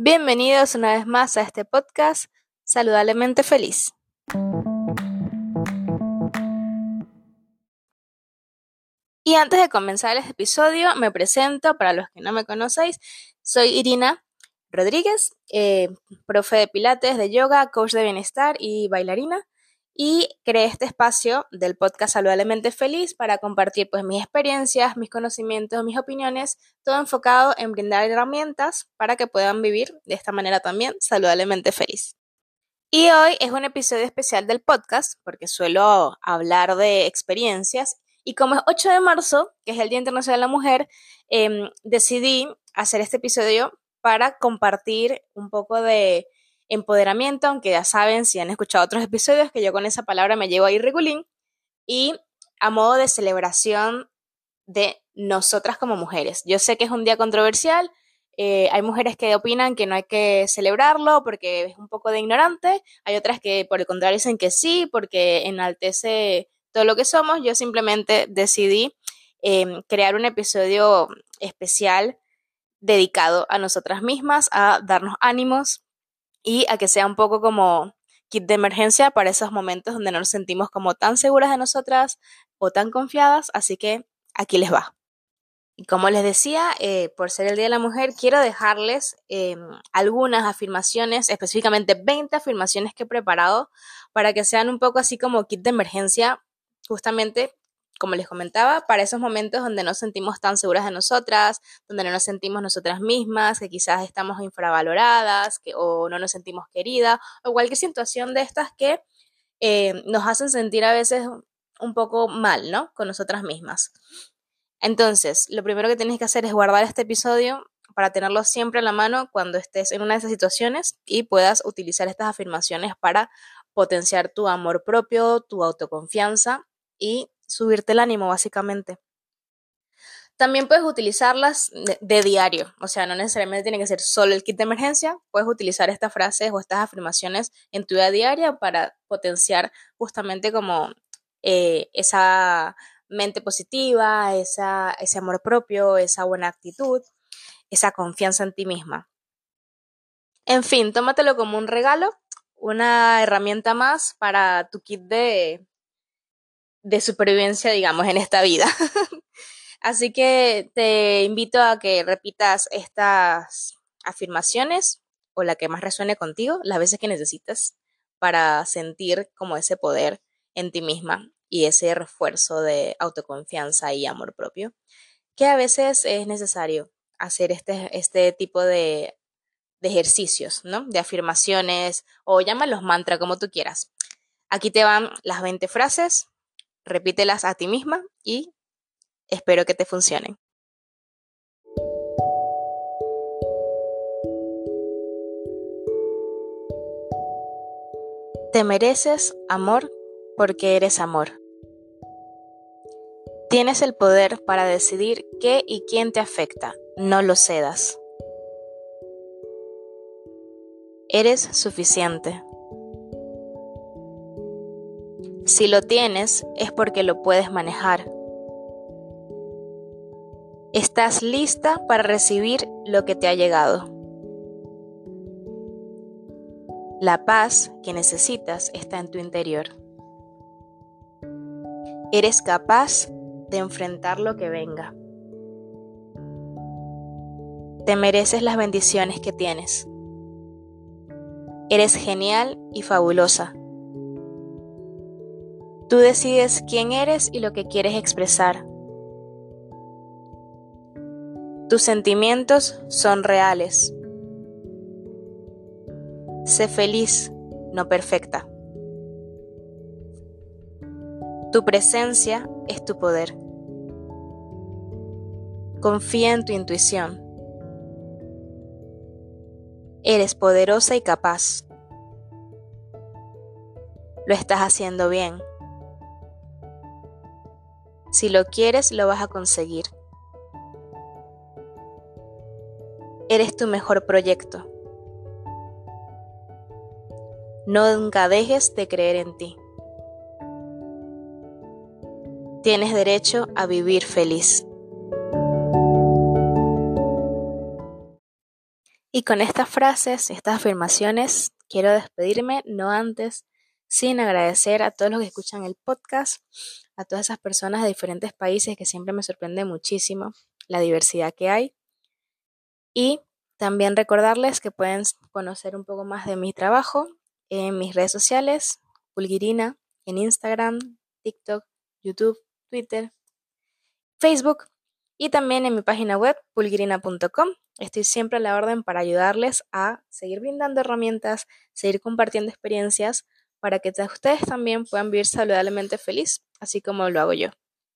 Bienvenidos una vez más a este podcast Saludablemente Feliz. Y antes de comenzar el episodio, me presento para los que no me conocéis. Soy Irina Rodríguez, eh, profe de pilates, de yoga, coach de bienestar y bailarina y creé este espacio del podcast Saludablemente Feliz para compartir pues mis experiencias, mis conocimientos, mis opiniones, todo enfocado en brindar herramientas para que puedan vivir de esta manera también saludablemente feliz. Y hoy es un episodio especial del podcast porque suelo hablar de experiencias y como es 8 de marzo, que es el Día Internacional de la Mujer, em, decidí hacer este episodio para compartir un poco de empoderamiento, aunque ya saben, si han escuchado otros episodios, que yo con esa palabra me llevo a irregulín, y a modo de celebración de nosotras como mujeres. Yo sé que es un día controversial, eh, hay mujeres que opinan que no hay que celebrarlo porque es un poco de ignorante, hay otras que por el contrario dicen que sí, porque enaltece todo lo que somos. Yo simplemente decidí em, crear un episodio especial dedicado a nosotras mismas, a darnos ánimos, y a que sea un poco como kit de emergencia para esos momentos donde no nos sentimos como tan seguras de nosotras o tan confiadas, así que aquí les va. Y como les decía, eh, por ser el Día de la Mujer, quiero dejarles em, algunas afirmaciones, específicamente 20 afirmaciones que he preparado para que sean un poco así como kit de emergencia, justamente como les comentaba, para esos momentos donde no sentimos tan seguras de nosotras, donde no nos sentimos nosotras mismas, que quizás estamos infravaloradas que, o no nos sentimos queridas, o cualquier situación de estas que eh, nos hacen sentir a veces un poco mal, ¿no? Con nosotras mismas. Entonces, lo primero que tienes que hacer es guardar este episodio para tenerlo siempre en la mano cuando estés en una de esas situaciones y puedas utilizar estas afirmaciones para potenciar tu amor propio, tu autoconfianza y subirte el ánimo, básicamente. También puedes utilizarlas de, diario, o sea, no necesariamente tiene que ser solo el kit de emergencia, puedes utilizar estas frases o estas afirmaciones en tu vida diaria para potenciar justamente como eh, esa mente positiva, esa, ese amor propio, esa buena actitud, esa confianza en ti misma. En fin, tómatelo como un regalo, una herramienta más para tu kit de, de supervivencia, digamos, en esta vida. Así que te invito a que repitas estas afirmaciones o la que más resuene contigo las veces que necesitas para sentir como ese poder en ti misma y ese refuerzo de autoconfianza y amor propio, que a veces es necesario hacer este, este tipo de, de ejercicios, ¿no? De afirmaciones o llámalos mantra como tú quieras. Aquí te van las 20 frases repítelas a ti misma y espero que te funcionen. Te mereces amor porque eres amor. Tienes el poder para decidir qué y quién te afecta, no lo cedas. Eres suficiente. Si lo tienes es porque lo puedes manejar. Estás lista para recibir lo que te ha llegado. La paz que necesitas está en tu interior. Eres capaz de enfrentar lo que venga. Te mereces las bendiciones que tienes. Eres genial y fabulosa. Tú decides quién eres y lo que quieres expresar. Tus sentimientos son reales. Sé feliz, no perfecta. Tu presencia es tu poder. Confía en tu intuición. Eres poderosa y capaz. Lo estás haciendo bien. Si lo quieres, lo vas a conseguir. Eres tu mejor proyecto. Nunca dejes de creer en ti. Tienes derecho a vivir feliz. Y con estas frases, estas afirmaciones, quiero despedirme, no antes, sin agradecer a todos los que escuchan el podcast, a todas esas personas de diferentes países que siempre me sorprende muchísimo la diversidad que hay. Y también recordarles que pueden conocer un poco más de mi trabajo en mis redes sociales, Pulguirina, en Instagram, TikTok, YouTube, Twitter, Facebook y también en mi página web pulguirina.com. Estoy siempre a la orden para ayudarles a seguir brindando herramientas, seguir compartiendo experiencias para que ustedes también puedan vivir saludablemente feliz, así como lo hago yo.